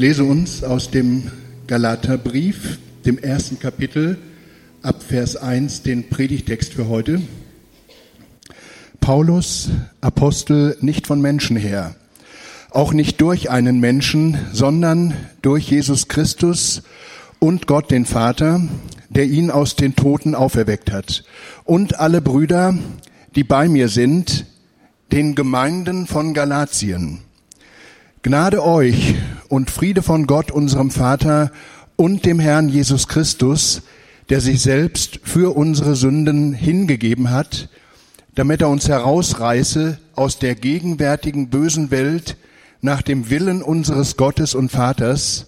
lese uns aus dem Galaterbrief, dem ersten Kapitel, ab Vers 1, den Predigtext für heute. Paulus, Apostel, nicht von Menschen her, auch nicht durch einen Menschen, sondern durch Jesus Christus und Gott den Vater, der ihn aus den Toten auferweckt hat, und alle Brüder, die bei mir sind, den Gemeinden von Galatien. Gnade euch und Friede von Gott, unserem Vater und dem Herrn Jesus Christus, der sich selbst für unsere Sünden hingegeben hat, damit er uns herausreiße aus der gegenwärtigen bösen Welt nach dem Willen unseres Gottes und Vaters,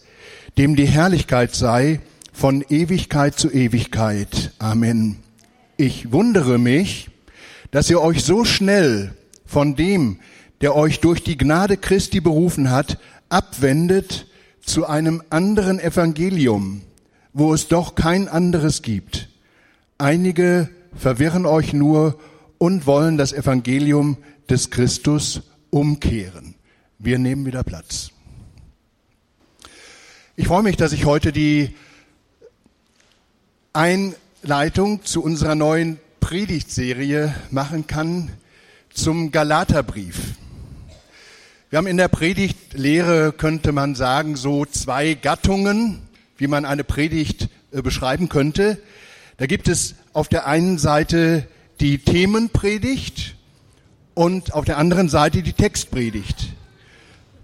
dem die Herrlichkeit sei von Ewigkeit zu Ewigkeit. Amen. Ich wundere mich, dass ihr euch so schnell von dem, der euch durch die Gnade Christi berufen hat, abwendet zu einem anderen Evangelium, wo es doch kein anderes gibt. Einige verwirren euch nur und wollen das Evangelium des Christus umkehren. Wir nehmen wieder Platz. Ich freue mich, dass ich heute die Einleitung zu unserer neuen Predigtserie machen kann zum Galaterbrief. Wir haben in der Predigtlehre, könnte man sagen, so zwei Gattungen, wie man eine Predigt äh, beschreiben könnte. Da gibt es auf der einen Seite die Themenpredigt und auf der anderen Seite die Textpredigt.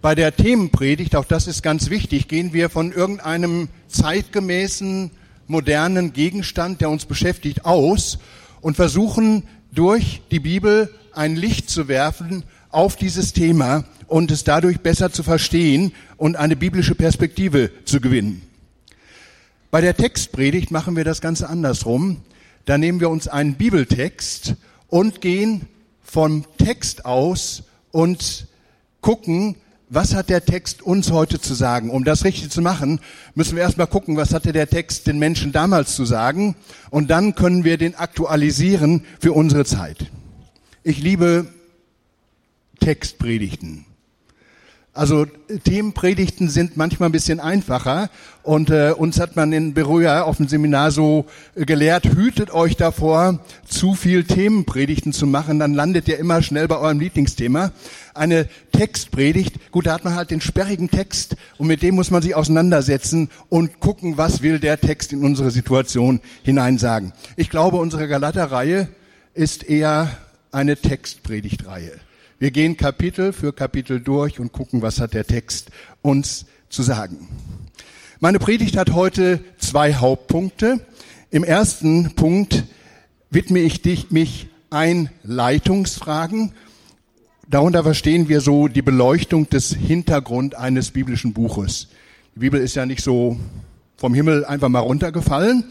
Bei der Themenpredigt, auch das ist ganz wichtig, gehen wir von irgendeinem zeitgemäßen, modernen Gegenstand, der uns beschäftigt, aus und versuchen durch die Bibel ein Licht zu werfen auf dieses Thema und es dadurch besser zu verstehen und eine biblische Perspektive zu gewinnen. Bei der Textpredigt machen wir das Ganze andersrum. Da nehmen wir uns einen Bibeltext und gehen vom Text aus und gucken, was hat der Text uns heute zu sagen? Um das richtig zu machen, müssen wir erstmal gucken, was hatte der Text den Menschen damals zu sagen und dann können wir den aktualisieren für unsere Zeit. Ich liebe Textpredigten. Also Themenpredigten sind manchmal ein bisschen einfacher und äh, uns hat man in Berührer auf dem Seminar so äh, gelehrt, hütet euch davor, zu viel Themenpredigten zu machen, dann landet ihr immer schnell bei eurem Lieblingsthema. Eine Textpredigt, gut, da hat man halt den sperrigen Text und mit dem muss man sich auseinandersetzen und gucken, was will der Text in unsere Situation hinein sagen. Ich glaube, unsere Galater-Reihe ist eher eine Textpredigtreihe. Wir gehen Kapitel für Kapitel durch und gucken, was hat der Text uns zu sagen. Meine Predigt hat heute zwei Hauptpunkte. Im ersten Punkt widme ich dich, mich Einleitungsfragen. Darunter verstehen wir so die Beleuchtung des Hintergrund eines biblischen Buches. Die Bibel ist ja nicht so vom Himmel einfach mal runtergefallen,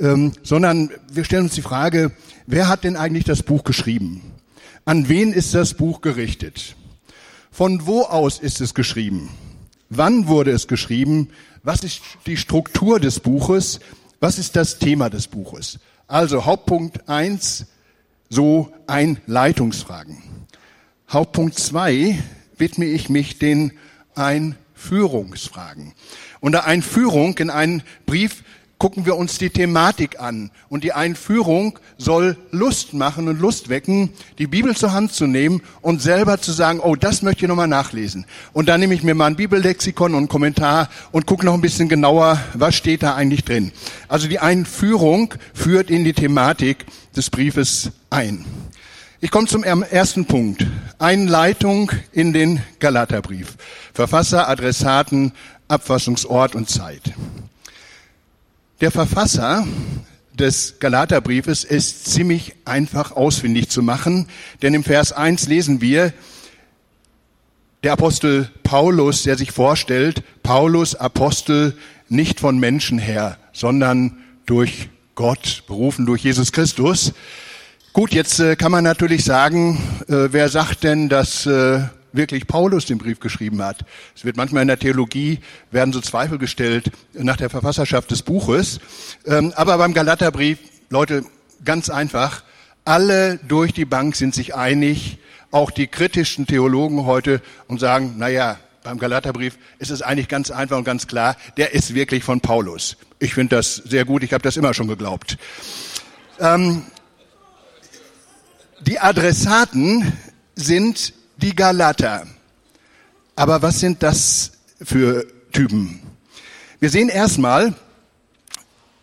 ähm, sondern wir stellen uns die Frage, wer hat denn eigentlich das Buch geschrieben? An wen ist das Buch gerichtet? Von wo aus ist es geschrieben? Wann wurde es geschrieben? Was ist die Struktur des Buches? Was ist das Thema des Buches? Also Hauptpunkt eins, so Einleitungsfragen. Hauptpunkt zwei widme ich mich den Einführungsfragen. Unter Einführung in einen Brief gucken wir uns die Thematik an. Und die Einführung soll Lust machen und Lust wecken, die Bibel zur Hand zu nehmen und selber zu sagen, oh, das möchte ich nochmal nachlesen. Und dann nehme ich mir mal ein Bibellexikon und einen Kommentar und gucke noch ein bisschen genauer, was steht da eigentlich drin. Also die Einführung führt in die Thematik des Briefes ein. Ich komme zum ersten Punkt. Einleitung in den Galaterbrief. Verfasser, Adressaten, Abfassungsort und Zeit. Der Verfasser des Galaterbriefes ist ziemlich einfach ausfindig zu machen, denn im Vers 1 lesen wir, der Apostel Paulus, der sich vorstellt, Paulus Apostel nicht von Menschen her, sondern durch Gott, berufen durch Jesus Christus. Gut, jetzt äh, kann man natürlich sagen, äh, wer sagt denn, dass äh, wirklich Paulus den Brief geschrieben hat. Es wird manchmal in der Theologie, werden so Zweifel gestellt nach der Verfasserschaft des Buches. Ähm, aber beim Galaterbrief, Leute, ganz einfach, alle durch die Bank sind sich einig, auch die kritischen Theologen heute und sagen, na ja, beim Galaterbrief ist es eigentlich ganz einfach und ganz klar, der ist wirklich von Paulus. Ich finde das sehr gut, ich habe das immer schon geglaubt. Ähm, die Adressaten sind die Galater. Aber was sind das für Typen? Wir sehen erstmal,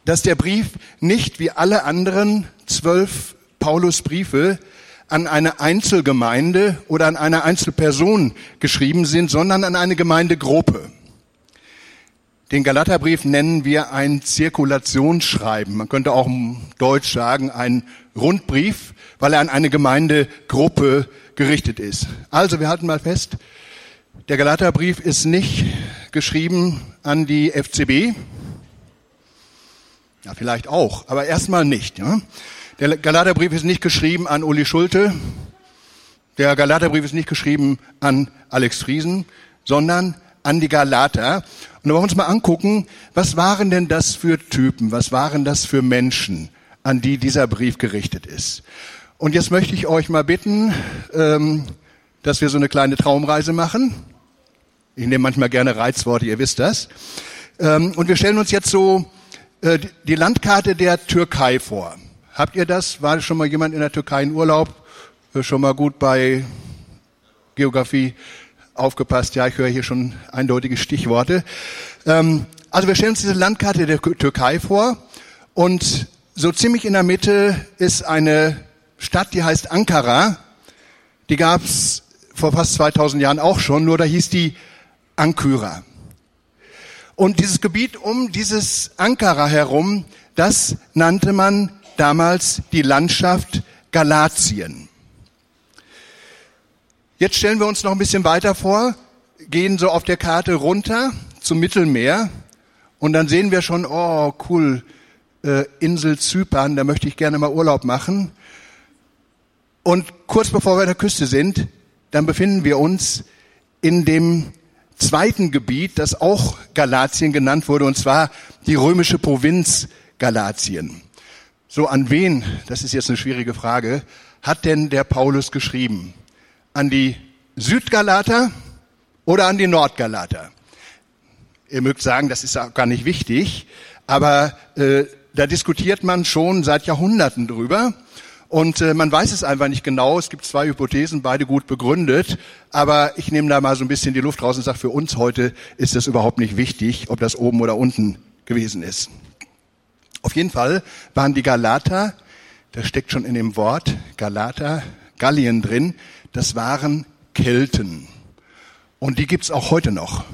dass der Brief nicht wie alle anderen zwölf Paulusbriefe an eine Einzelgemeinde oder an eine Einzelperson geschrieben sind, sondern an eine Gemeindegruppe. Den Galaterbrief nennen wir ein Zirkulationsschreiben. Man könnte auch im Deutsch sagen ein Rundbrief, weil er an eine Gemeindegruppe gerichtet ist. Also wir halten mal fest, der Galaterbrief ist nicht geschrieben an die FCB. Ja, vielleicht auch, aber erstmal nicht. Ja? Der Galaterbrief ist nicht geschrieben an Uli Schulte. Der Galaterbrief ist nicht geschrieben an Alex Friesen, sondern an die Galater. Und da wollen wir uns mal angucken, was waren denn das für Typen, was waren das für Menschen, an die dieser Brief gerichtet ist. Und jetzt möchte ich euch mal bitten, ähm, dass wir so eine kleine Traumreise machen. Ich nehme manchmal gerne Reizworte, ihr wisst das. Ähm, und wir stellen uns jetzt so äh, die Landkarte der Türkei vor. Habt ihr das? War schon mal jemand in der Türkei in Urlaub? Äh, schon mal gut bei Geografie aufgepasst? Ja, ich höre hier schon eindeutige Stichworte. Ähm, also wir stellen uns diese Landkarte der Türkei vor und so ziemlich in der Mitte ist eine Stadt, die heißt Ankara. Die gab es vor fast 2000 Jahren auch schon, nur da hieß die Ankyra. Und dieses Gebiet um dieses Ankara herum, das nannte man damals die Landschaft Galatien. Jetzt stellen wir uns noch ein bisschen weiter vor, gehen so auf der Karte runter zum Mittelmeer und dann sehen wir schon, oh cool, äh, Insel Zypern, da möchte ich gerne mal Urlaub machen. Und kurz bevor wir an der Küste sind, dann befinden wir uns in dem zweiten Gebiet, das auch Galatien genannt wurde, und zwar die römische Provinz Galatien. So, an wen, das ist jetzt eine schwierige Frage, hat denn der Paulus geschrieben? An die Südgalater oder an die Nordgalater? Ihr mögt sagen, das ist auch gar nicht wichtig, aber äh, da diskutiert man schon seit Jahrhunderten drüber. Und äh, man weiß es einfach nicht genau. Es gibt zwei Hypothesen, beide gut begründet. Aber ich nehme da mal so ein bisschen die Luft raus und sage, für uns heute ist es überhaupt nicht wichtig, ob das oben oder unten gewesen ist. Auf jeden Fall waren die Galater, das steckt schon in dem Wort Galater, Gallien drin, das waren Kelten. Und die gibt's auch heute noch.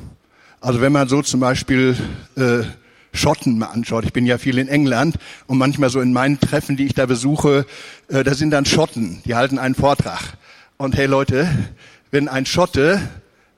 Also wenn man so zum Beispiel äh, Schotten mal anschaut, ich bin ja viel in England und manchmal so in meinen Treffen, die ich da besuche, äh, da sind dann Schotten, die halten einen Vortrag. Und hey Leute, wenn ein Schotte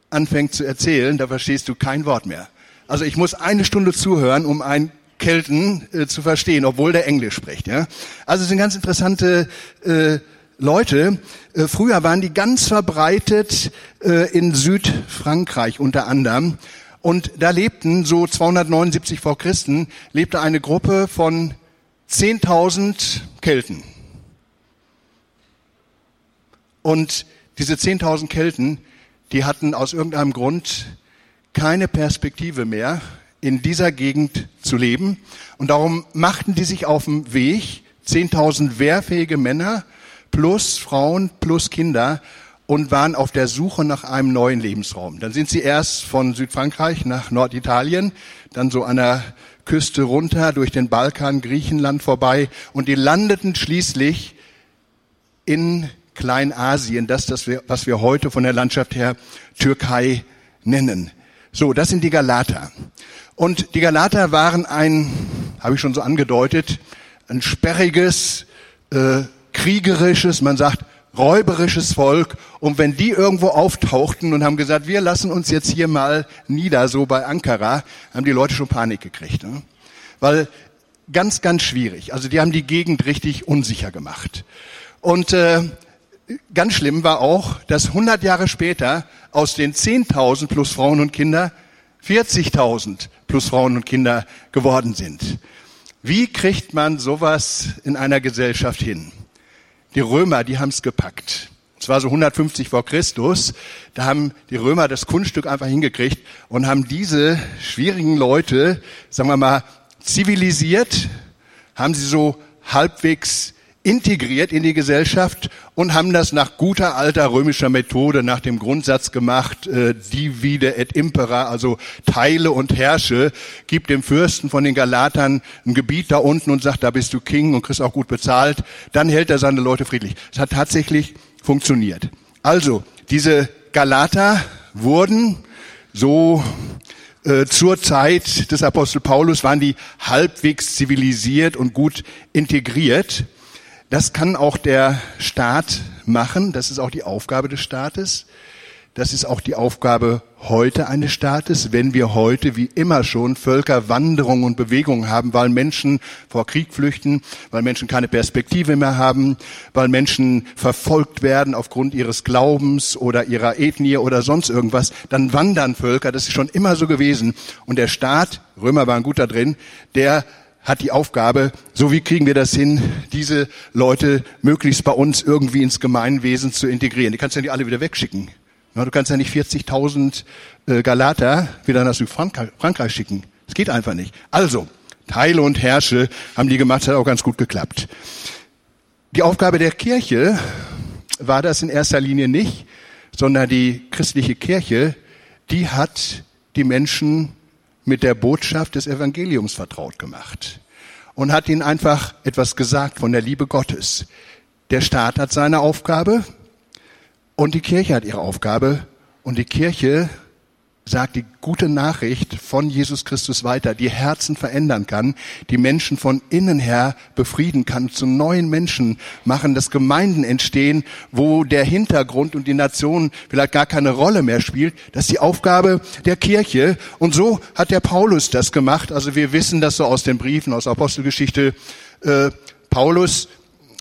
anfängt zu erzählen, da verstehst du kein Wort mehr. Also ich muss eine Stunde zuhören, um ein Kelten äh, zu verstehen, obwohl der Englisch spricht. Ja? Also es sind ganz interessante äh, Leute. Äh, früher waren die ganz verbreitet äh, in Südfrankreich unter anderem. Und da lebten so 279 vor Christen, lebte eine Gruppe von 10.000 Kelten. Und diese 10.000 Kelten, die hatten aus irgendeinem Grund keine Perspektive mehr in dieser Gegend zu leben. Und darum machten die sich auf den Weg, 10.000 wehrfähige Männer plus Frauen plus Kinder und waren auf der Suche nach einem neuen Lebensraum. Dann sind sie erst von Südfrankreich nach Norditalien, dann so an der Küste runter durch den Balkan, Griechenland vorbei und die landeten schließlich in Kleinasien, das, das wir, was wir heute von der Landschaft her Türkei nennen. So, das sind die Galater. Und die Galater waren ein, habe ich schon so angedeutet, ein sperriges, äh, kriegerisches, man sagt räuberisches Volk. Und wenn die irgendwo auftauchten und haben gesagt, wir lassen uns jetzt hier mal nieder, so bei Ankara, haben die Leute schon Panik gekriegt. Ne? Weil ganz, ganz schwierig. Also die haben die Gegend richtig unsicher gemacht. Und äh, ganz schlimm war auch, dass 100 Jahre später aus den 10.000 plus Frauen und Kinder 40.000 plus Frauen und Kinder geworden sind. Wie kriegt man sowas in einer Gesellschaft hin? Die Römer, die haben es gepackt. Und zwar so 150 vor Christus. Da haben die Römer das Kunststück einfach hingekriegt und haben diese schwierigen Leute, sagen wir mal, zivilisiert, haben sie so halbwegs integriert in die Gesellschaft und haben das nach guter alter römischer Methode, nach dem Grundsatz gemacht, äh, divide et impera, also teile und herrsche, gib dem Fürsten von den Galatern ein Gebiet da unten und sagt, da bist du King und kriegst auch gut bezahlt, dann hält er seine Leute friedlich. Es hat tatsächlich funktioniert. Also, diese Galater wurden so äh, zur Zeit des Apostel Paulus waren die halbwegs zivilisiert und gut integriert. Das kann auch der Staat machen. Das ist auch die Aufgabe des Staates. Das ist auch die Aufgabe heute eines Staates, wenn wir heute wie immer schon Völkerwanderung und Bewegung haben, weil Menschen vor Krieg flüchten, weil Menschen keine Perspektive mehr haben, weil Menschen verfolgt werden aufgrund ihres Glaubens oder ihrer Ethnie oder sonst irgendwas, dann wandern Völker. Das ist schon immer so gewesen. Und der Staat, Römer waren gut da drin, der hat die Aufgabe, so wie kriegen wir das hin, diese Leute möglichst bei uns irgendwie ins Gemeinwesen zu integrieren. Die kannst du ja nicht alle wieder wegschicken. Du kannst ja nicht 40.000 äh, Galater wieder nach Südfrankreich schicken. Das geht einfach nicht. Also, Teile und Herrsche haben die gemacht, hat auch ganz gut geklappt. Die Aufgabe der Kirche war das in erster Linie nicht, sondern die christliche Kirche, die hat die Menschen mit der Botschaft des Evangeliums vertraut gemacht und hat ihnen einfach etwas gesagt von der Liebe Gottes. Der Staat hat seine Aufgabe und die Kirche hat ihre Aufgabe und die Kirche sagt die gute Nachricht von Jesus Christus weiter, die Herzen verändern kann, die Menschen von innen her befrieden kann, zu neuen Menschen machen, dass Gemeinden entstehen, wo der Hintergrund und die Nation vielleicht gar keine Rolle mehr spielt. Das ist die Aufgabe der Kirche. Und so hat der Paulus das gemacht. Also wir wissen das so aus den Briefen, aus Apostelgeschichte. Äh, Paulus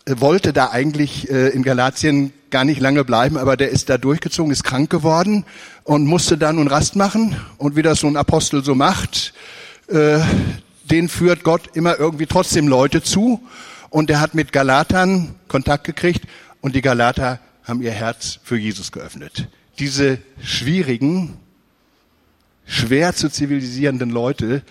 wollte da eigentlich äh, in Galatien gar nicht lange bleiben, aber der ist da durchgezogen, ist krank geworden und musste dann nun Rast machen. Und wie das so ein Apostel so macht, äh, den führt Gott immer irgendwie trotzdem Leute zu. Und er hat mit Galatern Kontakt gekriegt und die Galater haben ihr Herz für Jesus geöffnet. Diese schwierigen, schwer zu zivilisierenden Leute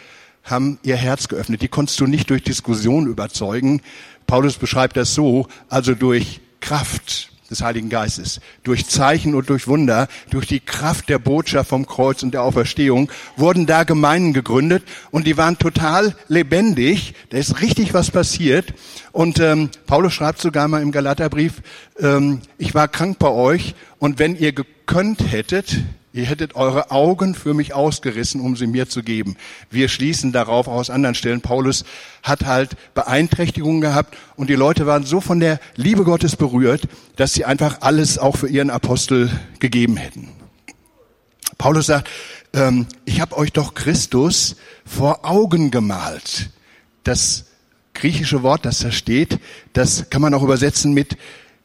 haben ihr Herz geöffnet. Die konntest du nicht durch Diskussion überzeugen. Paulus beschreibt das so, also durch Kraft des Heiligen Geistes, durch Zeichen und durch Wunder, durch die Kraft der Botschaft vom Kreuz und der Auferstehung wurden da Gemeinden gegründet und die waren total lebendig. Da ist richtig was passiert. Und ähm, Paulus schreibt sogar mal im Galaterbrief, ähm, ich war krank bei euch und wenn ihr gekönnt hättet, Ihr hättet eure Augen für mich ausgerissen, um sie mir zu geben. Wir schließen darauf aus anderen Stellen. Paulus hat halt Beeinträchtigungen gehabt und die Leute waren so von der Liebe Gottes berührt, dass sie einfach alles auch für ihren Apostel gegeben hätten. Paulus sagt, ähm, ich habe euch doch Christus vor Augen gemalt. Das griechische Wort, das da steht, das kann man auch übersetzen mit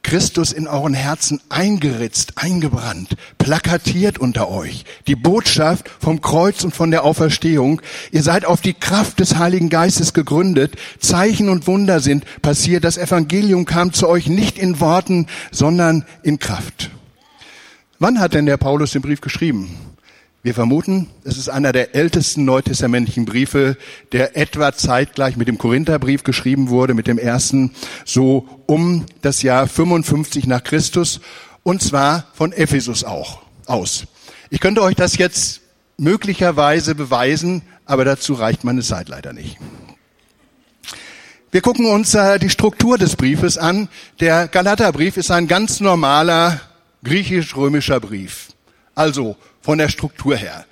Christus in euren Herzen eingeritzt, eingebrannt, plakatiert unter euch. Die Botschaft vom Kreuz und von der Auferstehung. Ihr seid auf die Kraft des Heiligen Geistes gegründet. Zeichen und Wunder sind passiert. Das Evangelium kam zu euch nicht in Worten, sondern in Kraft. Wann hat denn der Paulus den Brief geschrieben? Wir vermuten, es ist einer der ältesten neutestamentlichen Briefe, der etwa zeitgleich mit dem Korintherbrief geschrieben wurde, mit dem ersten, so um das Jahr 55 nach Christus, und zwar von Ephesus auch aus. Ich könnte euch das jetzt möglicherweise beweisen, aber dazu reicht meine Zeit leider nicht. Wir gucken uns äh, die Struktur des Briefes an. Der Galaterbrief ist ein ganz normaler griechisch-römischer Brief. Also von der Struktur her.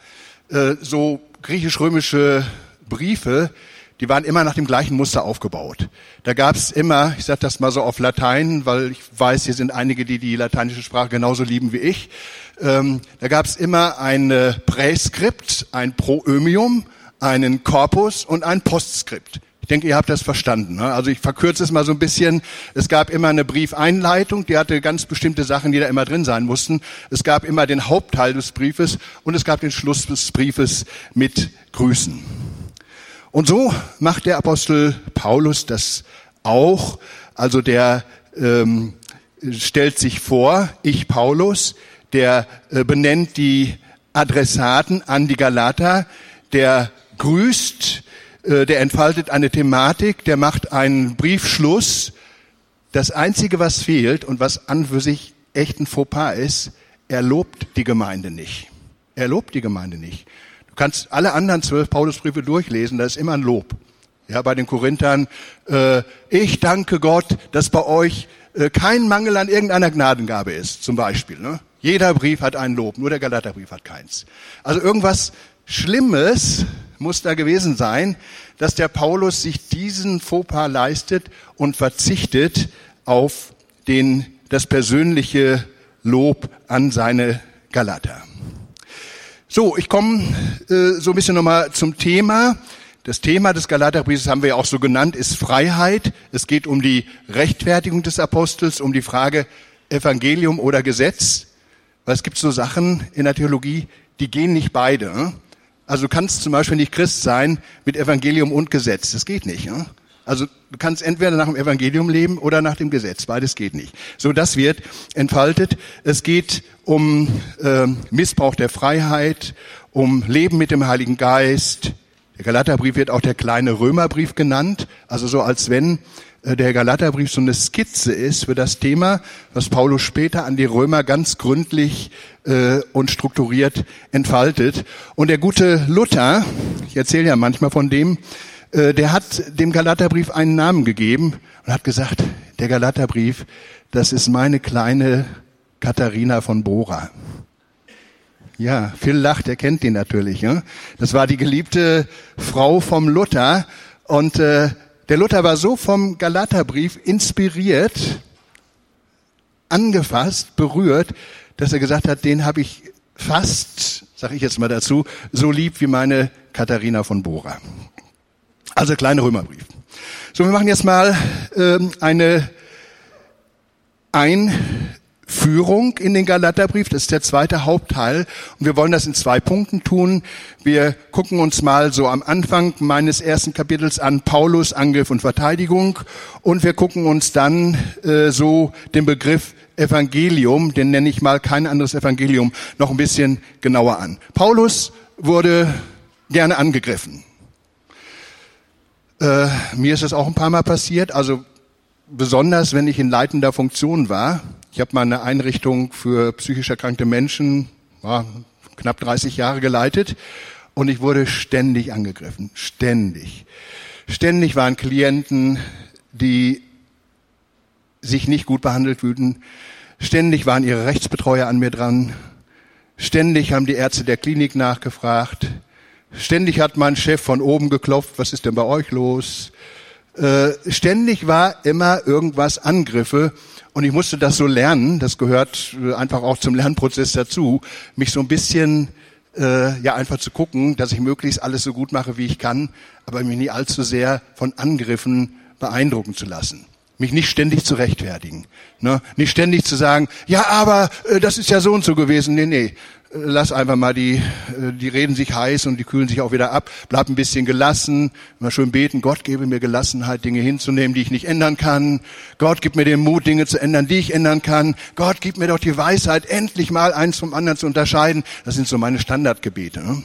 Äh, so griechisch-römische Briefe, die waren immer nach dem gleichen Muster aufgebaut. Da gab es immer, ich sage das mal so auf Latein, weil ich weiß, hier sind einige, die die lateinische Sprache genauso lieben wie ich. Ähm, da gab es immer ein Präskript, ein Proömium, einen Korpus und ein Postskript. Ich denke, ihr habt das verstanden. Ne? Also ich verkürze es mal so ein bisschen. Es gab immer eine Briefeinleitung, die hatte ganz bestimmte Sachen, die da immer drin sein mussten. Es gab immer den Hauptteil des Briefes und es gab den Schluss des Briefes mit Grüßen. Und so macht der Apostel Paulus das auch. Also der ähm, stellt sich vor, ich Paulus, der äh, benennt die Adressaten an die Galater, der grüßt, der entfaltet eine Thematik, der macht einen Briefschluss. Das Einzige, was fehlt und was an für sich echt ein Fauxpas ist, er lobt die Gemeinde nicht. Er lobt die Gemeinde nicht. Du kannst alle anderen zwölf Paulusbriefe durchlesen, da ist immer ein Lob. Ja, bei den Korinthern, äh, ich danke Gott, dass bei euch äh, kein Mangel an irgendeiner Gnadengabe ist, zum Beispiel. Ne? Jeder Brief hat ein Lob, nur der Galaterbrief hat keins. Also irgendwas Schlimmes muss da gewesen sein, dass der Paulus sich diesen Fauxpas leistet und verzichtet auf den, das persönliche Lob an seine Galater. So, ich komme äh, so ein bisschen nochmal zum Thema. Das Thema des Galaterbriefes haben wir ja auch so genannt, ist Freiheit. Es geht um die Rechtfertigung des Apostels, um die Frage Evangelium oder Gesetz. Weil es gibt so Sachen in der Theologie, die gehen nicht beide. Also du kannst zum Beispiel nicht Christ sein mit Evangelium und Gesetz. Das geht nicht. Ne? Also du kannst entweder nach dem Evangelium leben oder nach dem Gesetz. Beides geht nicht. So, das wird entfaltet. Es geht um äh, Missbrauch der Freiheit, um Leben mit dem Heiligen Geist, der Galaterbrief wird auch der kleine Römerbrief genannt, also so als wenn der Galaterbrief so eine Skizze ist für das Thema, was Paulus später an die Römer ganz gründlich äh, und strukturiert entfaltet. Und der gute Luther, ich erzähle ja manchmal von dem, äh, der hat dem Galaterbrief einen Namen gegeben und hat gesagt, der Galaterbrief, das ist meine kleine Katharina von Bora. Ja, Phil lacht, er kennt den natürlich. Ja? Das war die geliebte Frau vom Luther. Und äh, der Luther war so vom Galaterbrief inspiriert, angefasst, berührt, dass er gesagt hat, den habe ich fast, sage ich jetzt mal dazu, so lieb wie meine Katharina von Bora. Also kleiner Römerbrief. So, wir machen jetzt mal ähm, eine ein Führung in den Galaterbrief. Das ist der zweite Hauptteil. Und wir wollen das in zwei Punkten tun. Wir gucken uns mal so am Anfang meines ersten Kapitels an Paulus Angriff und Verteidigung. Und wir gucken uns dann äh, so den Begriff Evangelium, den nenne ich mal kein anderes Evangelium, noch ein bisschen genauer an. Paulus wurde gerne angegriffen. Äh, mir ist das auch ein paar Mal passiert. Also besonders, wenn ich in leitender Funktion war ich habe mal eine Einrichtung für psychisch erkrankte Menschen, war knapp 30 Jahre geleitet und ich wurde ständig angegriffen, ständig. Ständig waren Klienten, die sich nicht gut behandelt fühlten. Ständig waren ihre Rechtsbetreuer an mir dran. Ständig haben die Ärzte der Klinik nachgefragt. Ständig hat mein Chef von oben geklopft, was ist denn bei euch los? Äh, ständig war immer irgendwas Angriffe und ich musste das so lernen, das gehört äh, einfach auch zum Lernprozess dazu, mich so ein bisschen äh, ja einfach zu gucken, dass ich möglichst alles so gut mache, wie ich kann, aber mich nie allzu sehr von Angriffen beeindrucken zu lassen. Mich nicht ständig zu rechtfertigen. Ne? Nicht ständig zu sagen, ja, aber äh, das ist ja so und so gewesen. Nee, nee lass einfach mal die, äh, die reden sich heiß und die kühlen sich auch wieder ab. Bleib ein bisschen gelassen. Mal schön beten. Gott gebe mir Gelassenheit, Dinge hinzunehmen, die ich nicht ändern kann. Gott gib mir den Mut, Dinge zu ändern, die ich ändern kann. Gott gib mir doch die Weisheit, endlich mal eins vom anderen zu unterscheiden. Das sind so meine Standardgebete. Ne?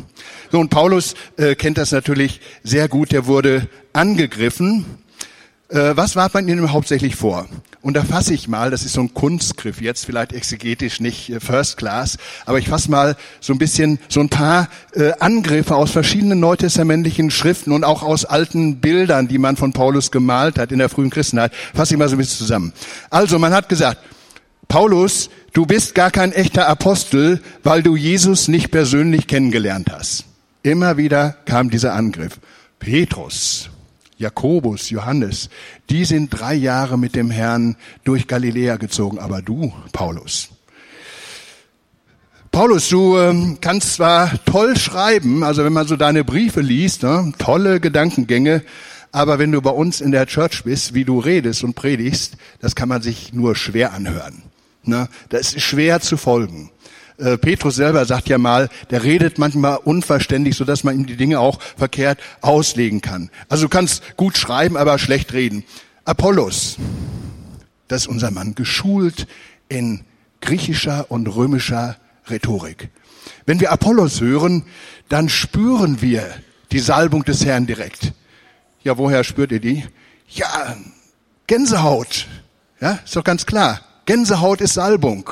So, und Paulus äh, kennt das natürlich sehr gut. Der wurde angegriffen äh, was warf man ihnen hauptsächlich vor? Und da fasse ich mal, das ist so ein Kunstgriff, jetzt vielleicht exegetisch nicht äh, First Class, aber ich fasse mal so ein bisschen so ein paar äh, Angriffe aus verschiedenen neutestamentlichen Schriften und auch aus alten Bildern, die man von Paulus gemalt hat in der frühen Christenheit, fasse ich mal so ein bisschen zusammen. Also man hat gesagt, Paulus, du bist gar kein echter Apostel, weil du Jesus nicht persönlich kennengelernt hast. Immer wieder kam dieser Angriff. Petrus, Jakobus, Johannes, die sind drei Jahre mit dem Herrn durch Galiläa gezogen, aber du, Paulus. Paulus, du ähm, kannst zwar toll schreiben, also wenn man so deine Briefe liest, ne, tolle Gedankengänge, aber wenn du bei uns in der Church bist, wie du redest und predigst, das kann man sich nur schwer anhören. Ne? Das ist schwer zu folgen. Äh, Petrus selber sagt ja mal, der redet manchmal unverständlich, so dass man ihm die Dinge auch verkehrt auslegen kann. Also du kannst gut schreiben, aber schlecht reden. Apollos, Das ist unser Mann, geschult in griechischer und römischer Rhetorik. Wenn wir Apollos hören, dann spüren wir die Salbung des Herrn direkt. Ja, woher spürt ihr die? Ja, Gänsehaut. Ja, ist doch ganz klar. Gänsehaut ist Salbung.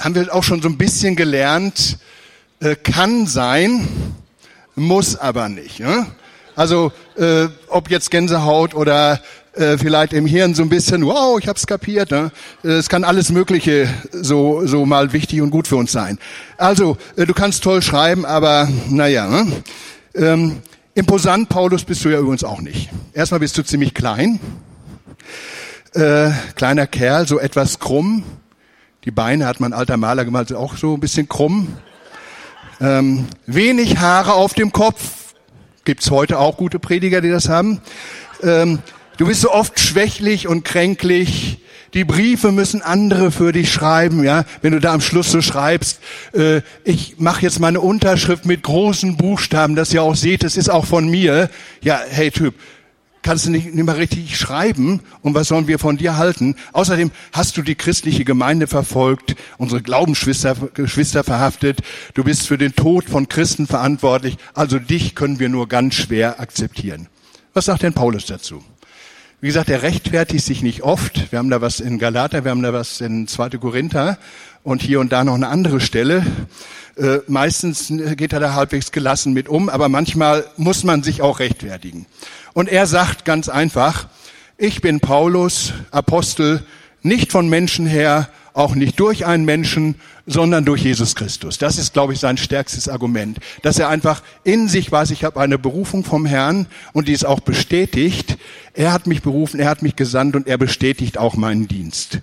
Haben wir auch schon so ein bisschen gelernt, äh, kann sein, muss aber nicht. Ne? Also äh, ob jetzt Gänsehaut oder äh, vielleicht im Hirn so ein bisschen, wow, ich hab's kapiert. Ne? Äh, es kann alles Mögliche so so mal wichtig und gut für uns sein. Also äh, du kannst toll schreiben, aber naja. Ne? Ähm, imposant, Paulus, bist du ja übrigens auch nicht. Erstmal bist du ziemlich klein, äh, kleiner Kerl, so etwas krumm. Die Beine hat mein alter Maler gemalt, auch so ein bisschen krumm. Ähm, wenig Haare auf dem Kopf. Gibt's heute auch gute Prediger, die das haben. Ähm, du bist so oft schwächlich und kränklich. Die Briefe müssen andere für dich schreiben, ja. Wenn du da am Schluss so schreibst, äh, ich mache jetzt meine Unterschrift mit großen Buchstaben, dass ihr auch seht, es ist auch von mir. Ja, hey Typ, kannst du nicht, nicht mehr richtig schreiben und was sollen wir von dir halten? Außerdem hast du die christliche Gemeinde verfolgt, unsere Glaubensschwester Geschwister verhaftet, du bist für den Tod von Christen verantwortlich, also dich können wir nur ganz schwer akzeptieren. Was sagt denn Paulus dazu? Wie gesagt, er rechtfertigt sich nicht oft. Wir haben da was in Galater, wir haben da was in 2. Korinther und hier und da noch eine andere Stelle. Äh, meistens geht er da halbwegs gelassen mit um, aber manchmal muss man sich auch rechtfertigen. Und er sagt ganz einfach, ich bin Paulus, Apostel, nicht von Menschen her, auch nicht durch einen Menschen, sondern durch Jesus Christus. Das ist, glaube ich, sein stärkstes Argument, dass er einfach in sich weiß, ich habe eine Berufung vom Herrn und die ist auch bestätigt. Er hat mich berufen, er hat mich gesandt und er bestätigt auch meinen Dienst.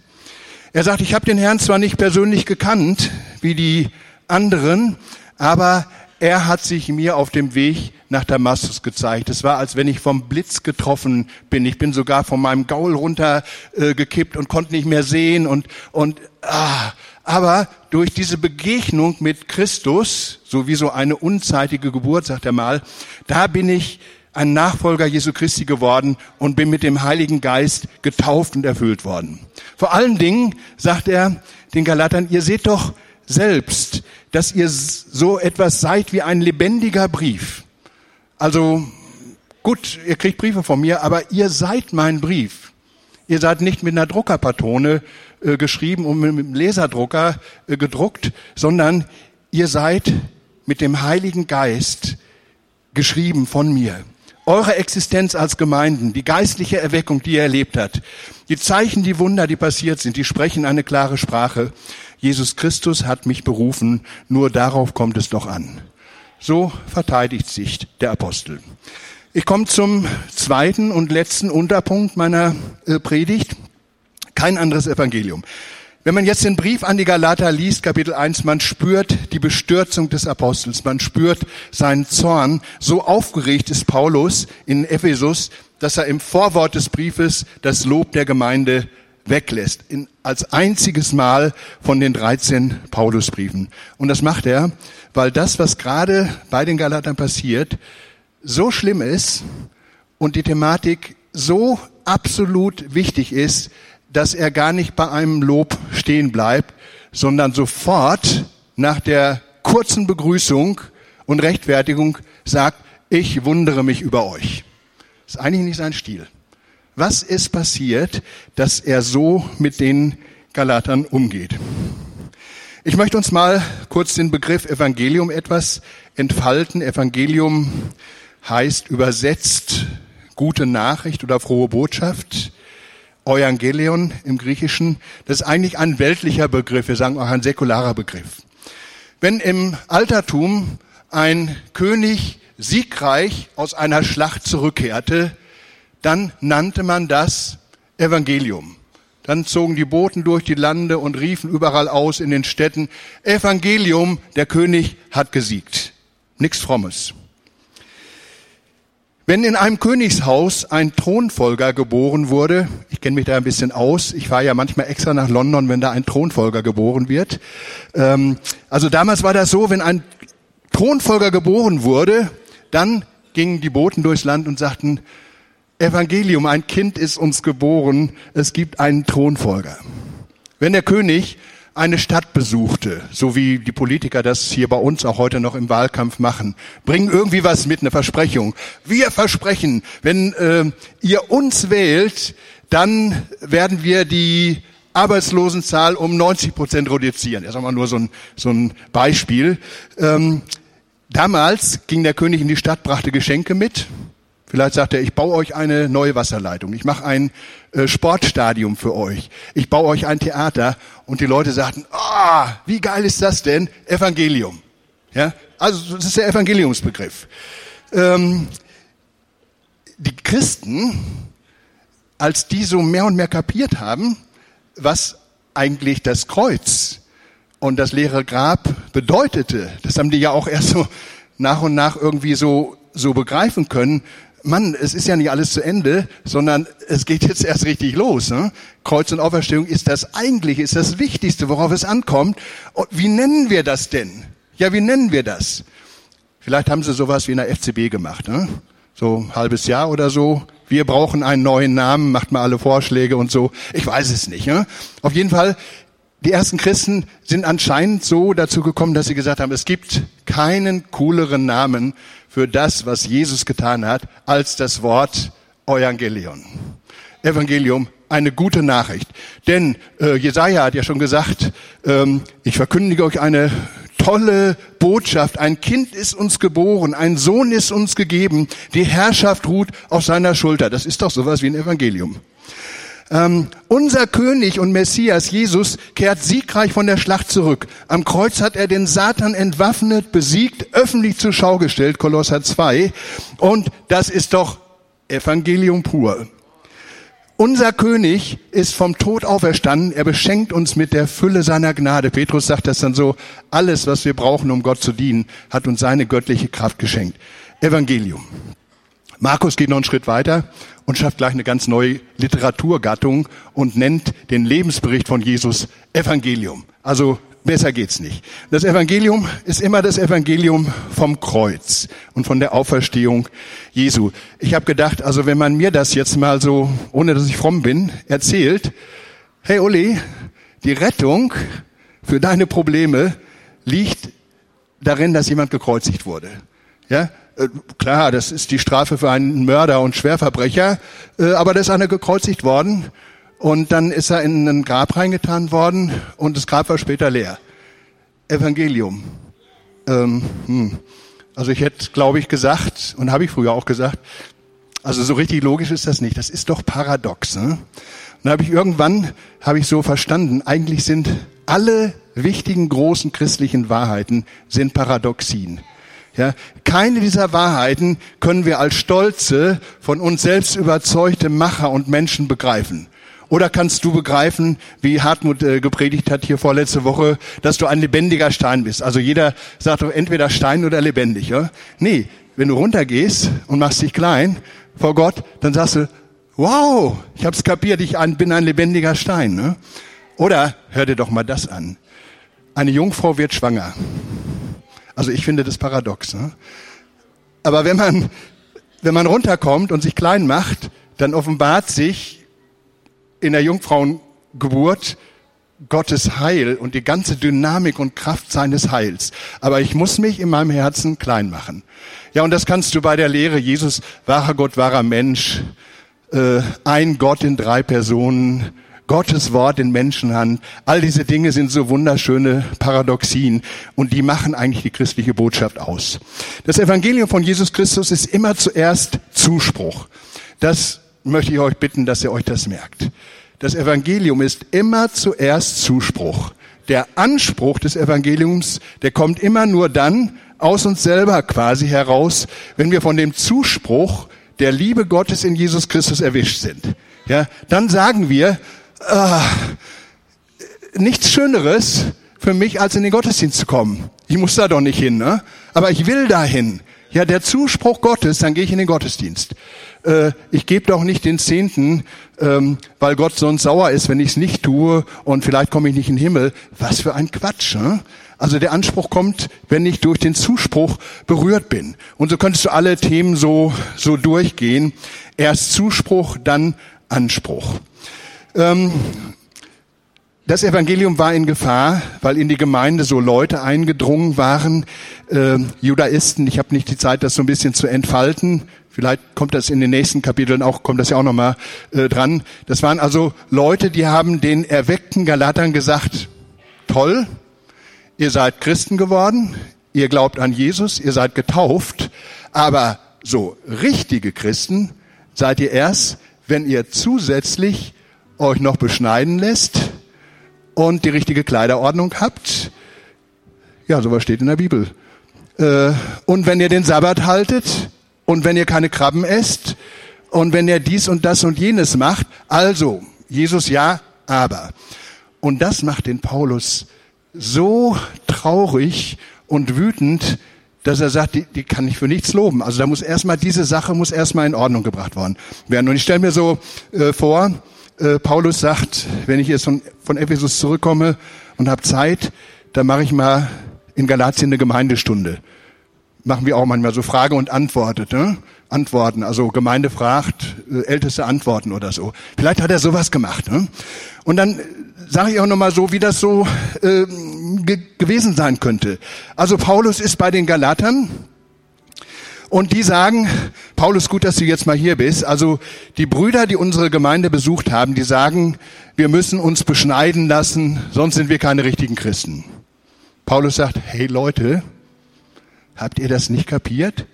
Er sagt, ich habe den Herrn zwar nicht persönlich gekannt, wie die anderen, aber er hat sich mir auf dem Weg nach Damaskus gezeigt. Es war, als wenn ich vom Blitz getroffen bin. Ich bin sogar von meinem Gaul runtergekippt äh, und konnte nicht mehr sehen und, und, ah. Aber durch diese Begegnung mit Christus, so wie so eine unzeitige Geburt, sagt er mal, da bin ich ein Nachfolger Jesu Christi geworden und bin mit dem Heiligen Geist getauft und erfüllt worden. Vor allen Dingen sagt er den Galatern, ihr seht doch selbst, dass ihr so etwas seid wie ein lebendiger Brief. Also gut, ihr kriegt Briefe von mir, aber ihr seid mein Brief. Ihr seid nicht mit einer Druckerpatrone äh, geschrieben und mit einem Laserdrucker äh, gedruckt, sondern ihr seid mit dem Heiligen Geist geschrieben von mir. Eure Existenz als Gemeinden, die geistliche Erweckung, die ihr erlebt habt, die Zeichen, die Wunder, die passiert sind, die sprechen eine klare Sprache. Jesus Christus hat mich berufen, nur darauf kommt es doch an. So verteidigt sich der Apostel. Ich komme zum zweiten und letzten Unterpunkt meiner äh, Predigt. Kein anderes Evangelium. Wenn man jetzt den Brief an die Galater liest, Kapitel 1, man spürt die Bestürzung des Apostels, man spürt seinen Zorn. So aufgeregt ist Paulus in Ephesus, dass er im Vorwort des Briefes das Lob der Gemeinde weglässt, in, als einziges Mal von den 13 Paulusbriefen. Und das macht er, weil das, was gerade bei den Galatern passiert, so schlimm ist und die Thematik so absolut wichtig ist, dass er gar nicht bei einem Lob stehen bleibt, sondern sofort nach der kurzen Begrüßung und Rechtfertigung sagt, ich wundere mich über euch. Das ist eigentlich nicht sein Stil. Was ist passiert, dass er so mit den Galatern umgeht? Ich möchte uns mal kurz den Begriff Evangelium etwas entfalten. Evangelium heißt übersetzt gute Nachricht oder frohe Botschaft. Evangelion im Griechischen, das ist eigentlich ein weltlicher Begriff, wir sagen auch ein säkularer Begriff. Wenn im Altertum ein König siegreich aus einer Schlacht zurückkehrte, dann nannte man das Evangelium. Dann zogen die Boten durch die Lande und riefen überall aus in den Städten, Evangelium, der König hat gesiegt. Nichts Frommes. Wenn in einem Königshaus ein Thronfolger geboren wurde, ich kenne mich da ein bisschen aus, ich fahre ja manchmal extra nach London, wenn da ein Thronfolger geboren wird. Ähm, also damals war das so, wenn ein Thronfolger geboren wurde, dann gingen die Boten durchs Land und sagten, Evangelium, ein Kind ist uns geboren, es gibt einen Thronfolger. Wenn der König eine Stadt besuchte, so wie die Politiker das hier bei uns auch heute noch im Wahlkampf machen, bringen irgendwie was mit, eine Versprechung. Wir versprechen, wenn äh, ihr uns wählt, dann werden wir die Arbeitslosenzahl um 90 Prozent reduzieren. Das ist mal nur so ein, so ein Beispiel. Ähm, damals ging der König in die Stadt, brachte Geschenke mit. Vielleicht sagt er, ich baue euch eine neue Wasserleitung, ich mache ein äh, Sportstadium für euch, ich baue euch ein Theater und die Leute sagten, ah, oh, wie geil ist das denn? Evangelium. Ja, also das ist der Evangeliumsbegriff. Ähm, die Christen, als die so mehr und mehr kapiert haben, was eigentlich das Kreuz und das leere Grab bedeutete, das haben die ja auch erst so nach und nach irgendwie so so begreifen können, Mann, es ist ja nicht alles zu Ende, sondern es geht jetzt erst richtig los. Ne? Kreuz und Auferstehung ist das eigentliche, ist das Wichtigste, worauf es ankommt. Und wie nennen wir das denn? Ja, wie nennen wir das? Vielleicht haben sie sowas wie in der FCB gemacht, ne? so ein halbes Jahr oder so. Wir brauchen einen neuen Namen, macht mal alle Vorschläge und so. Ich weiß es nicht. Ne? Auf jeden Fall, die ersten Christen sind anscheinend so dazu gekommen, dass sie gesagt haben, es gibt keinen cooleren Namen für das, was Jesus getan hat, als das Wort Evangelion. Evangelium, eine gute Nachricht. Denn äh, Jesaja hat ja schon gesagt, ähm, ich verkündige euch eine tolle Botschaft. Ein Kind ist uns geboren, ein Sohn ist uns gegeben, die Herrschaft ruht auf seiner Schulter. Das ist doch sowas wie ein Evangelium. Ähm, unser König und Messias Jesus kehrt siegreich von der Schlacht zurück. Am Kreuz hat er den Satan entwaffnet, besiegt, öffentlich zur Schau gestellt, Kolosser 2. Und das ist doch Evangelium pur. Unser König ist vom Tod auferstanden. Er beschenkt uns mit der Fülle seiner Gnade. Petrus sagt das dann so. Alles, was wir brauchen, um Gott zu dienen, hat uns seine göttliche Kraft geschenkt. Evangelium. Markus geht noch einen Schritt weiter und schafft gleich eine ganz neue Literaturgattung und nennt den Lebensbericht von Jesus Evangelium. Also besser geht's nicht. Das Evangelium ist immer das Evangelium vom Kreuz und von der Auferstehung Jesu. Ich habe gedacht, also wenn man mir das jetzt mal so, ohne dass ich fromm bin, erzählt, hey Uli, die Rettung für deine Probleme liegt darin, dass jemand gekreuzigt wurde. Ja, äh, klar, das ist die Strafe für einen Mörder und Schwerverbrecher, äh, aber da ist einer gekreuzigt worden und dann ist er in ein Grab reingetan worden und das Grab war später leer. Evangelium. Ähm, hm. Also ich hätte, glaube ich, gesagt, und habe ich früher auch gesagt, also so richtig logisch ist das nicht. Das ist doch paradox. Ne? Und dann habe ich irgendwann, habe ich so verstanden, eigentlich sind alle wichtigen großen christlichen Wahrheiten sind Paradoxien. Ja, keine dieser Wahrheiten können wir als stolze, von uns selbst überzeugte Macher und Menschen begreifen. Oder kannst du begreifen, wie Hartmut äh, gepredigt hat hier vorletzte Woche, dass du ein lebendiger Stein bist? Also jeder sagt doch entweder Stein oder lebendig. Ja? Nee, wenn du runtergehst und machst dich klein vor Gott, dann sagst du, wow, ich hab's kapiert, ich bin ein lebendiger Stein. Ne? Oder hör dir doch mal das an. Eine Jungfrau wird schwanger. Also ich finde das paradox. Ne? Aber wenn man, wenn man runterkommt und sich klein macht, dann offenbart sich in der Jungfrauengeburt Gottes Heil und die ganze Dynamik und Kraft seines Heils. Aber ich muss mich in meinem Herzen klein machen. Ja, und das kannst du bei der Lehre Jesus, wahrer Gott, wahrer Mensch, äh, ein Gott in drei Personen, Gottes Wort in Menschenhand. All diese Dinge sind so wunderschöne Paradoxien und die machen eigentlich die christliche Botschaft aus. Das Evangelium von Jesus Christus ist immer zuerst Zuspruch. Das möchte ich euch bitten, dass ihr euch das merkt. Das Evangelium ist immer zuerst Zuspruch. Der Anspruch des Evangeliums, der kommt immer nur dann aus uns selber quasi heraus, wenn wir von dem Zuspruch der Liebe Gottes in Jesus Christus erwischt sind. Ja, dann sagen wir, äh, nichts Schöneres für mich, als in den Gottesdienst zu kommen. Ich muss da doch nicht hin, ne? aber ich will dahin. Ja, der Zuspruch Gottes, dann gehe ich in den Gottesdienst. Äh, ich gebe doch nicht den Zehnten, ähm, weil Gott sonst sauer ist, wenn ich es nicht tue und vielleicht komme ich nicht in den Himmel. Was für ein Quatsch. Ne? Also der Anspruch kommt, wenn ich durch den Zuspruch berührt bin. Und so könntest du alle Themen so, so durchgehen. Erst Zuspruch, dann Anspruch. Ähm, das Evangelium war in Gefahr, weil in die Gemeinde so Leute eingedrungen waren, äh, Judaisten. Ich habe nicht die Zeit, das so ein bisschen zu entfalten. Vielleicht kommt das in den nächsten Kapiteln auch, kommt das ja auch nochmal äh, dran. Das waren also Leute, die haben den erweckten Galatern gesagt, toll, ihr seid Christen geworden, ihr glaubt an Jesus, ihr seid getauft, aber so richtige Christen seid ihr erst, wenn ihr zusätzlich euch noch beschneiden lässt, und die richtige Kleiderordnung habt. Ja, sowas steht in der Bibel. Äh, und wenn ihr den Sabbat haltet und wenn ihr keine Krabben esst und wenn ihr dies und das und jenes macht, also Jesus ja, aber. Und das macht den Paulus so traurig und wütend, dass er sagt, die, die kann ich für nichts loben. Also da muss erstmal diese Sache muss erstmal in Ordnung gebracht worden werden. Und ich stelle mir so äh, vor, äh, Paulus sagt, wenn ich jetzt von, von Ephesus zurückkomme und habe Zeit, dann mache ich mal in Galatien eine Gemeindestunde. Machen wir auch manchmal so Frage und Antwortet, ne? Antworten, also Gemeinde fragt, äh, Älteste antworten oder so. Vielleicht hat er sowas gemacht. Ne? Und dann sage ich auch nochmal so, wie das so äh, ge gewesen sein könnte. Also Paulus ist bei den Galatern, und die sagen, Paulus, gut, dass du jetzt mal hier bist. Also die Brüder, die unsere Gemeinde besucht haben, die sagen, wir müssen uns beschneiden lassen, sonst sind wir keine richtigen Christen. Paulus sagt, hey Leute, habt ihr das nicht kapiert?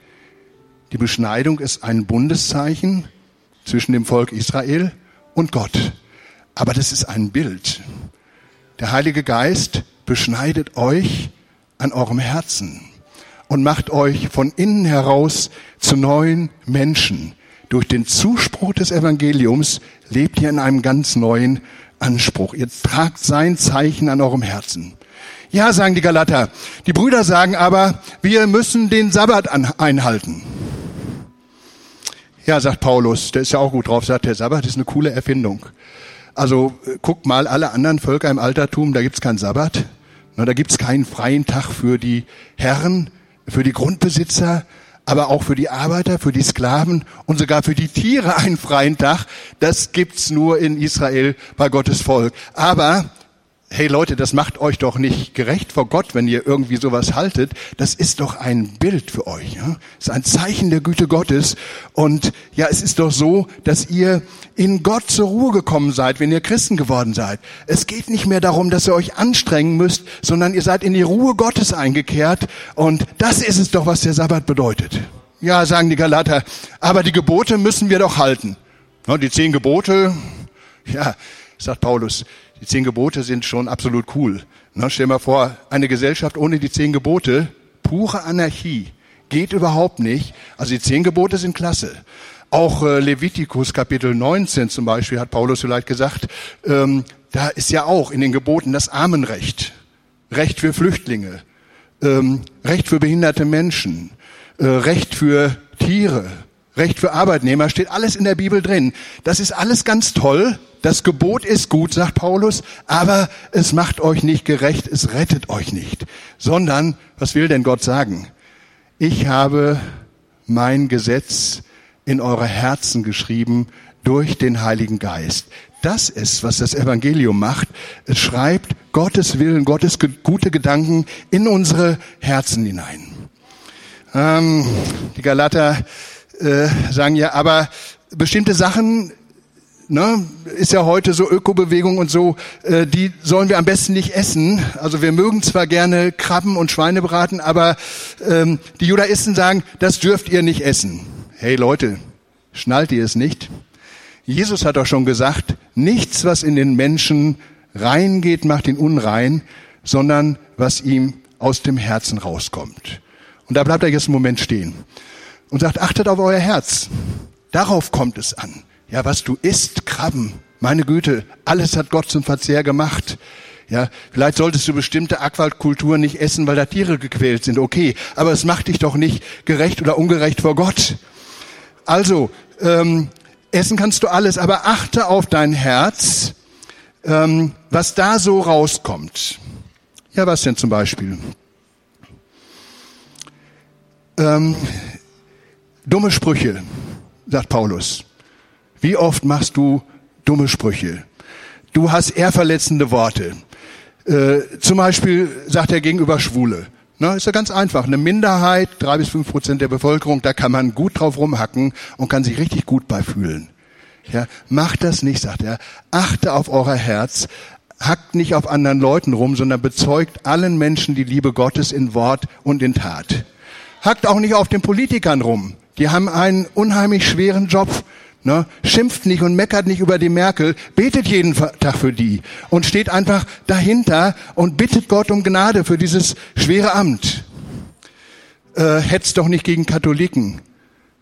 Die Beschneidung ist ein Bundeszeichen zwischen dem Volk Israel und Gott. Aber das ist ein Bild. Der Heilige Geist beschneidet euch an eurem Herzen und macht euch von innen heraus zu neuen Menschen. Durch den Zuspruch des Evangeliums lebt ihr in einem ganz neuen Anspruch. Ihr tragt sein Zeichen an eurem Herzen. Ja, sagen die Galater. Die Brüder sagen aber, wir müssen den Sabbat einhalten. Ja, sagt Paulus, der ist ja auch gut drauf, sagt der Sabbat ist eine coole Erfindung. Also guckt mal alle anderen Völker im Altertum, da gibt's keinen Sabbat. Da gibt's keinen freien Tag für die Herren, für die Grundbesitzer, aber auch für die Arbeiter, für die Sklaven und sogar für die Tiere einen freien Tag. Das gibt's nur in Israel bei Gottes Volk. Aber hey Leute, das macht euch doch nicht gerecht vor Gott, wenn ihr irgendwie sowas haltet. Das ist doch ein Bild für euch. Ja? Das ist ein Zeichen der Güte Gottes. Und ja, es ist doch so, dass ihr in Gott zur Ruhe gekommen seid, wenn ihr Christen geworden seid. Es geht nicht mehr darum, dass ihr euch anstrengen müsst, sondern ihr seid in die Ruhe Gottes eingekehrt. Und das ist es doch, was der Sabbat bedeutet. Ja, sagen die Galater, aber die Gebote müssen wir doch halten. Die zehn Gebote, ja, sagt Paulus, die zehn Gebote sind schon absolut cool. Na, stell mal vor, eine Gesellschaft ohne die zehn Gebote, pure Anarchie, geht überhaupt nicht. Also die zehn Gebote sind klasse. Auch äh, Levitikus Kapitel 19 zum Beispiel hat Paulus vielleicht gesagt, ähm, da ist ja auch in den Geboten das Armenrecht, Recht für Flüchtlinge, ähm, Recht für behinderte Menschen, äh, Recht für Tiere, Recht für Arbeitnehmer, steht alles in der Bibel drin. Das ist alles ganz toll, das Gebot ist gut, sagt Paulus, aber es macht euch nicht gerecht, es rettet euch nicht. Sondern, was will denn Gott sagen? Ich habe mein Gesetz in eure Herzen geschrieben durch den Heiligen Geist. Das ist, was das Evangelium macht. Es schreibt Gottes Willen, Gottes gute Gedanken in unsere Herzen hinein. Ähm, die Galater äh, sagen ja, aber bestimmte Sachen ne, ist ja heute so Ökobewegung und so, äh, die sollen wir am besten nicht essen. Also wir mögen zwar gerne Krabben und Schweinebraten, aber ähm, die Judaisten sagen, das dürft ihr nicht essen. Hey Leute, schnallt ihr es nicht? Jesus hat doch schon gesagt, nichts, was in den Menschen reingeht, macht ihn unrein, sondern was ihm aus dem Herzen rauskommt. Und da bleibt er jetzt einen Moment stehen und sagt, achtet auf euer Herz. Darauf kommt es an. Ja, was du isst, Krabben, meine Güte, alles hat Gott zum Verzehr gemacht. Ja, vielleicht solltest du bestimmte Aquakulturen nicht essen, weil da Tiere gequält sind. Okay, aber es macht dich doch nicht gerecht oder ungerecht vor Gott. Also, ähm, essen kannst du alles, aber achte auf dein Herz, ähm, was da so rauskommt. Ja, was denn zum Beispiel? Ähm, dumme Sprüche, sagt Paulus. Wie oft machst du dumme Sprüche? Du hast ehrverletzende Worte. Äh, zum Beispiel sagt er gegenüber Schwule. Na, ist ja ganz einfach. Eine Minderheit, drei bis fünf Prozent der Bevölkerung, da kann man gut drauf rumhacken und kann sich richtig gut beifühlen. Ja, macht das nicht, sagt er. Achte auf euer Herz. Hackt nicht auf anderen Leuten rum, sondern bezeugt allen Menschen die Liebe Gottes in Wort und in Tat. Hackt auch nicht auf den Politikern rum. Die haben einen unheimlich schweren Job. Ne? Schimpft nicht und meckert nicht über die Merkel, betet jeden Tag für die und steht einfach dahinter und bittet Gott um Gnade für dieses schwere Amt. Äh, hetzt doch nicht gegen Katholiken.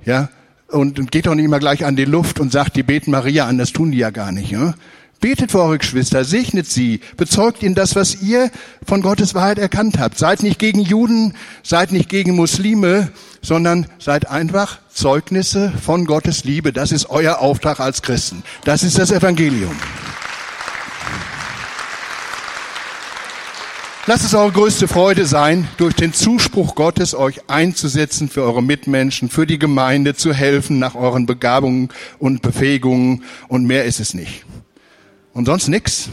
Ja, und geht doch nicht immer gleich an die Luft und sagt, die beten Maria an, das tun die ja gar nicht. Ja? Betet für eure Geschwister, segnet sie, bezeugt ihnen das, was ihr von Gottes Wahrheit erkannt habt. Seid nicht gegen Juden, seid nicht gegen Muslime, sondern seid einfach Zeugnisse von Gottes Liebe. Das ist euer Auftrag als Christen. Das ist das Evangelium. Lasst es eure größte Freude sein, durch den Zuspruch Gottes euch einzusetzen für eure Mitmenschen, für die Gemeinde, zu helfen nach euren Begabungen und Befähigungen und mehr ist es nicht. Und sonst nix.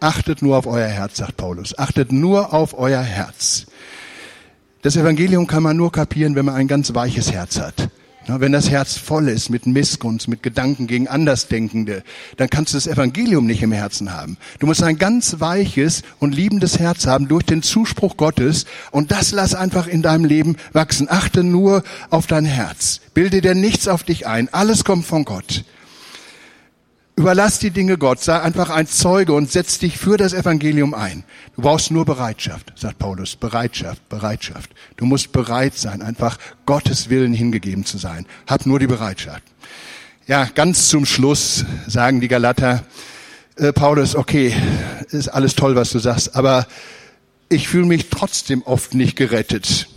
Achtet nur auf euer Herz, sagt Paulus. Achtet nur auf euer Herz. Das Evangelium kann man nur kapieren, wenn man ein ganz weiches Herz hat. Wenn das Herz voll ist mit Missgunst, mit Gedanken gegen Andersdenkende, dann kannst du das Evangelium nicht im Herzen haben. Du musst ein ganz weiches und liebendes Herz haben durch den Zuspruch Gottes und das lass einfach in deinem Leben wachsen. Achte nur auf dein Herz. Bilde dir nichts auf dich ein. Alles kommt von Gott. Überlass die Dinge Gott, sei einfach ein Zeuge und setz dich für das Evangelium ein. Du brauchst nur Bereitschaft, sagt Paulus. Bereitschaft, Bereitschaft. Du musst bereit sein, einfach Gottes Willen hingegeben zu sein. Hab nur die Bereitschaft. Ja, ganz zum Schluss sagen die Galater, äh, Paulus, okay, ist alles toll, was du sagst, aber ich fühle mich trotzdem oft nicht gerettet.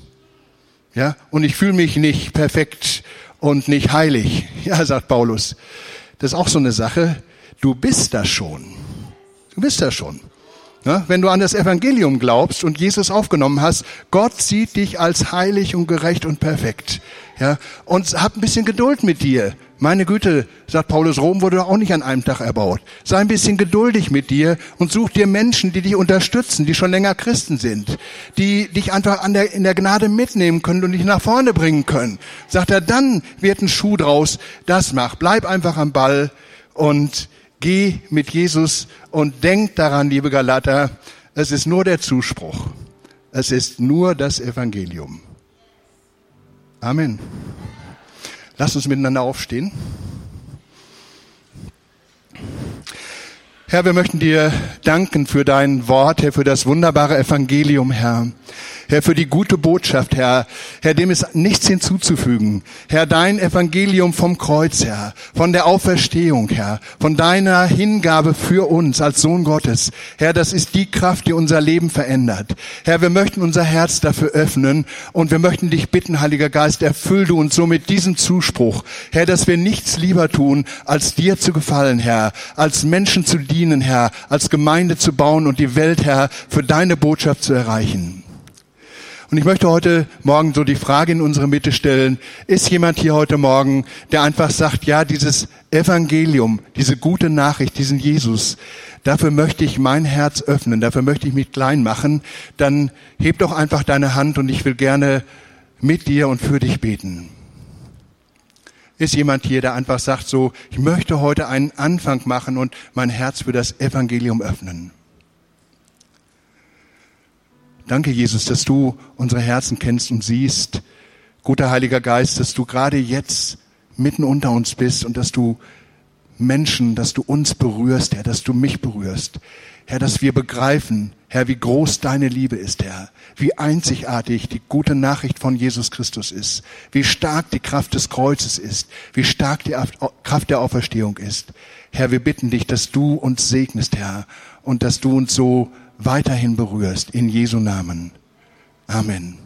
Ja, und ich fühle mich nicht perfekt und nicht heilig. Ja, sagt Paulus. Das ist auch so eine Sache. Du bist das schon. Du bist das schon. Ja, wenn du an das Evangelium glaubst und Jesus aufgenommen hast, Gott sieht dich als heilig und gerecht und perfekt. Ja, und hab ein bisschen Geduld mit dir. Meine Güte, sagt Paulus, Rom wurde auch nicht an einem Tag erbaut. Sei ein bisschen geduldig mit dir und such dir Menschen, die dich unterstützen, die schon länger Christen sind, die dich einfach der, in der Gnade mitnehmen können und dich nach vorne bringen können. Sagt er, dann wird ein Schuh draus. Das mach. Bleib einfach am Ball und geh mit Jesus und denk daran, liebe Galater, es ist nur der Zuspruch. Es ist nur das Evangelium. Amen. Lass uns miteinander aufstehen. Herr, wir möchten dir danken für dein Wort, Herr, für das wunderbare Evangelium, Herr. Herr, für die gute Botschaft, Herr. Herr, dem ist nichts hinzuzufügen. Herr, dein Evangelium vom Kreuz, Herr, von der Auferstehung, Herr, von deiner Hingabe für uns als Sohn Gottes. Herr, das ist die Kraft, die unser Leben verändert. Herr, wir möchten unser Herz dafür öffnen und wir möchten dich bitten, Heiliger Geist, erfüll du uns so mit diesem Zuspruch, Herr, dass wir nichts lieber tun, als dir zu gefallen, Herr, als Menschen zu dienen, Herr, als Gemeinde zu bauen und die Welt, Herr, für deine Botschaft zu erreichen. Und ich möchte heute Morgen so die Frage in unsere Mitte stellen, ist jemand hier heute Morgen, der einfach sagt, ja, dieses Evangelium, diese gute Nachricht, diesen Jesus, dafür möchte ich mein Herz öffnen, dafür möchte ich mich klein machen, dann heb doch einfach deine Hand und ich will gerne mit dir und für dich beten. Ist jemand hier, der einfach sagt so, ich möchte heute einen Anfang machen und mein Herz für das Evangelium öffnen? Danke, Jesus, dass du unsere Herzen kennst und siehst. Guter Heiliger Geist, dass du gerade jetzt mitten unter uns bist und dass du Menschen, dass du uns berührst, Herr, dass du mich berührst. Herr, dass wir begreifen, Herr, wie groß deine Liebe ist, Herr, wie einzigartig die gute Nachricht von Jesus Christus ist, wie stark die Kraft des Kreuzes ist, wie stark die Kraft der Auferstehung ist. Herr, wir bitten dich, dass du uns segnest, Herr, und dass du uns so weiterhin berührst. In Jesu Namen. Amen.